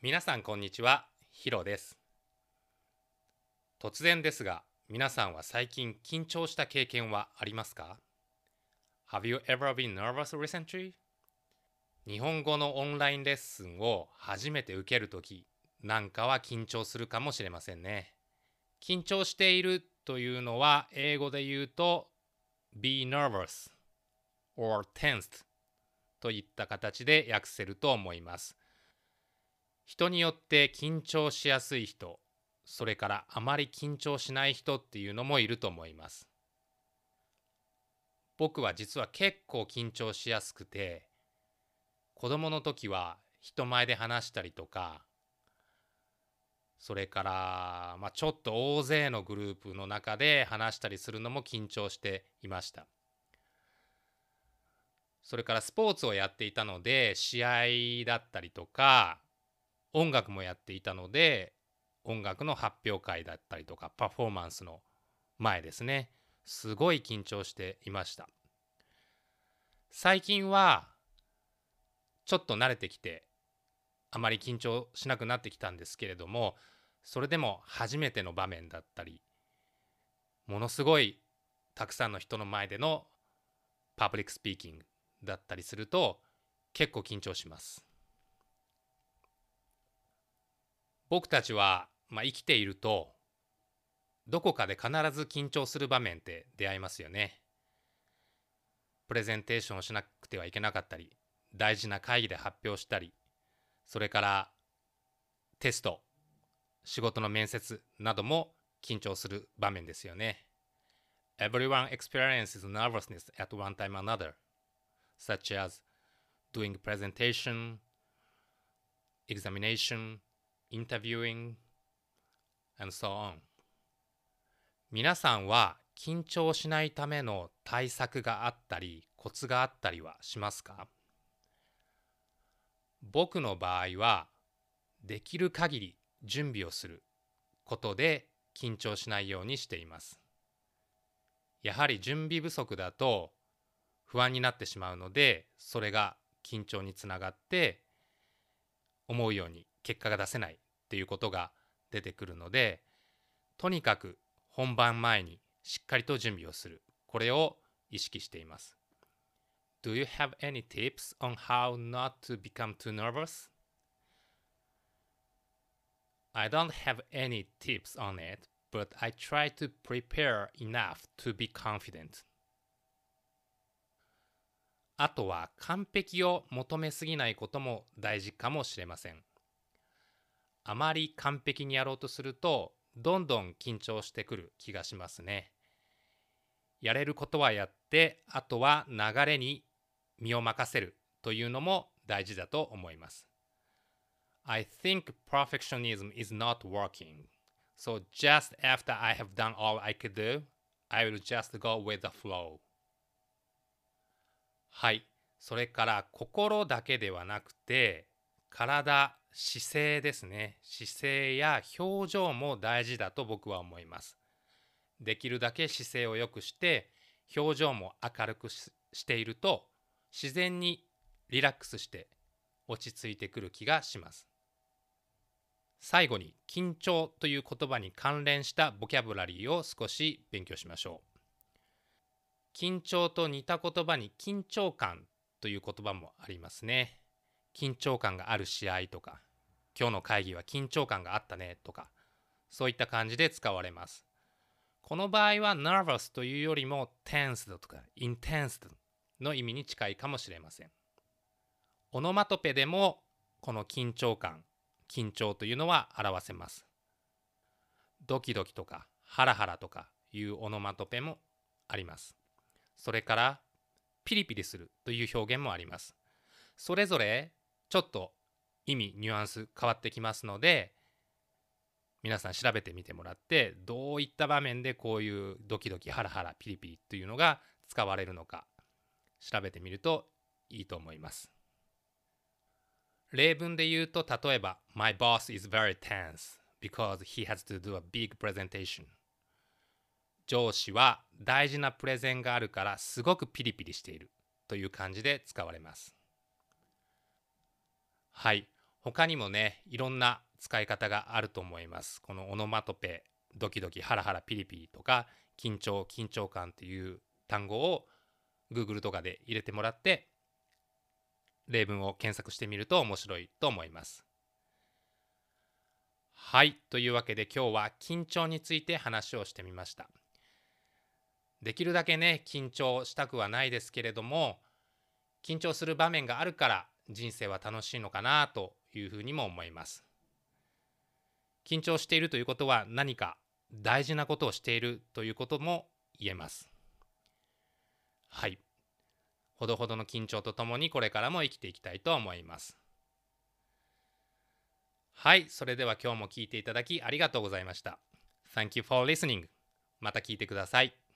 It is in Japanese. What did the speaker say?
皆さんこんにちは、ヒロです。突然ですが、皆さんは最近緊張した経験はありますか ?Have you ever been nervous recently? 日本語のオンラインレッスンを初めて受けるときなんかは緊張するかもしれませんね。緊張しているというのは英語で言うと be nervous or tensed といった形で訳せると思います。人によって緊張しやすい人、それからあまり緊張しない人っていうのもいると思います。僕は実は結構緊張しやすくて、子供の時は人前で話したりとか、それから、まあ、ちょっと大勢のグループの中で話したりするのも緊張していました。それからスポーツをやっていたので試合だったりとか音楽もやっていたので音楽の発表会だったりとかパフォーマンスの前ですね。すごい緊張していました。最近はちょっと慣れてきてあまり緊張しなくなってきたんですけれどもそれでも初めての場面だったりものすごいたくさんの人の前での public speaking だったりすると結構緊張します。僕たちは、まあ、生きているとどこかで必ず緊張する場面って出会いますよね。プレゼンテーションをしなくてはいけなかったり大事な会議で発表したりそれからテスト仕事の面接なども緊張する場面ですよね。Everyone experiences nervousness at one time or another such as doing presentation, examination, interviewing, and so on. 皆さんは緊張しないための対策があったりコツがあったりはしますか？僕の場合はできる限り準備をすることで緊張しないようにしています。やはり準備不足だと不安になってしまうのでそれが緊張につながって思うように結果が出せないっていうことが出てくるのでとにかく本番前にしっかりと準備をするこれを意識しています Do you have any tips on how not to become too nervous? I don't have any tips on it, but I try to prepare enough to be confident. あとは完璧を求めすぎないことも大事かもしれません。あまり完璧にやろうとするとどんどん緊張してくる気がしますね。やれることはやってあとは流れに身を任せるというのも大事だと思います。I think perfectionism is not working. So just after I have done all I could do, I will just go with the flow. はい。それから心だけではなくて体、姿勢ですね。姿勢や表情も大事だと僕は思います。できるだけ姿勢を良くして表情も明るくしていると自然にリラックスして落ち着いてくる気がします。最後に緊張という言葉に関連したボキャブラリーを少し勉強しましょう。緊張と似た言葉に緊張感という言葉もありますね。緊張感がある試合とか、今日の会議は緊張感があったねとか、そういった感じで使われます。この場合は nervous というよりも tensed とか intensed の意味に近いかもしれません。オノマトペでもこの緊張感、緊張というのは表せます。ドキドキとかハラハラとかいうオノマトペもあります。それからピリピリするという表現もあります。それぞれちょっと意味ニュアンス変わってきますので皆さん調べてみてもらってどういった場面でこういうドキドキハラハラピリピリというのが使われるのか調べてみるといいと思います。例文で言うと例えば My boss is very tense because he has to do a big presentation 上司は大事なプレゼンがあるからすごくピリピリしているという感じで使われます。はい。他にもねいろんな使い方があると思います。このオノマトペドキドキハラハラピリピリとか緊張緊張感っていう単語を Google とかで入れてもらって例文を検索してみると面白いと思います。はい。というわけで今日は緊張について話をしてみました。できるだけね緊張したくはないですけれども緊張する場面があるから人生は楽しいのかなというふうにも思います。緊張しているということは何か大事なことをしているということも言えます。はい。ほどほどの緊張とともにこれからも生きていきたいと思います。はい。それでは今日も聞いていただきありがとうございました。Thank you for listening また聞いてください。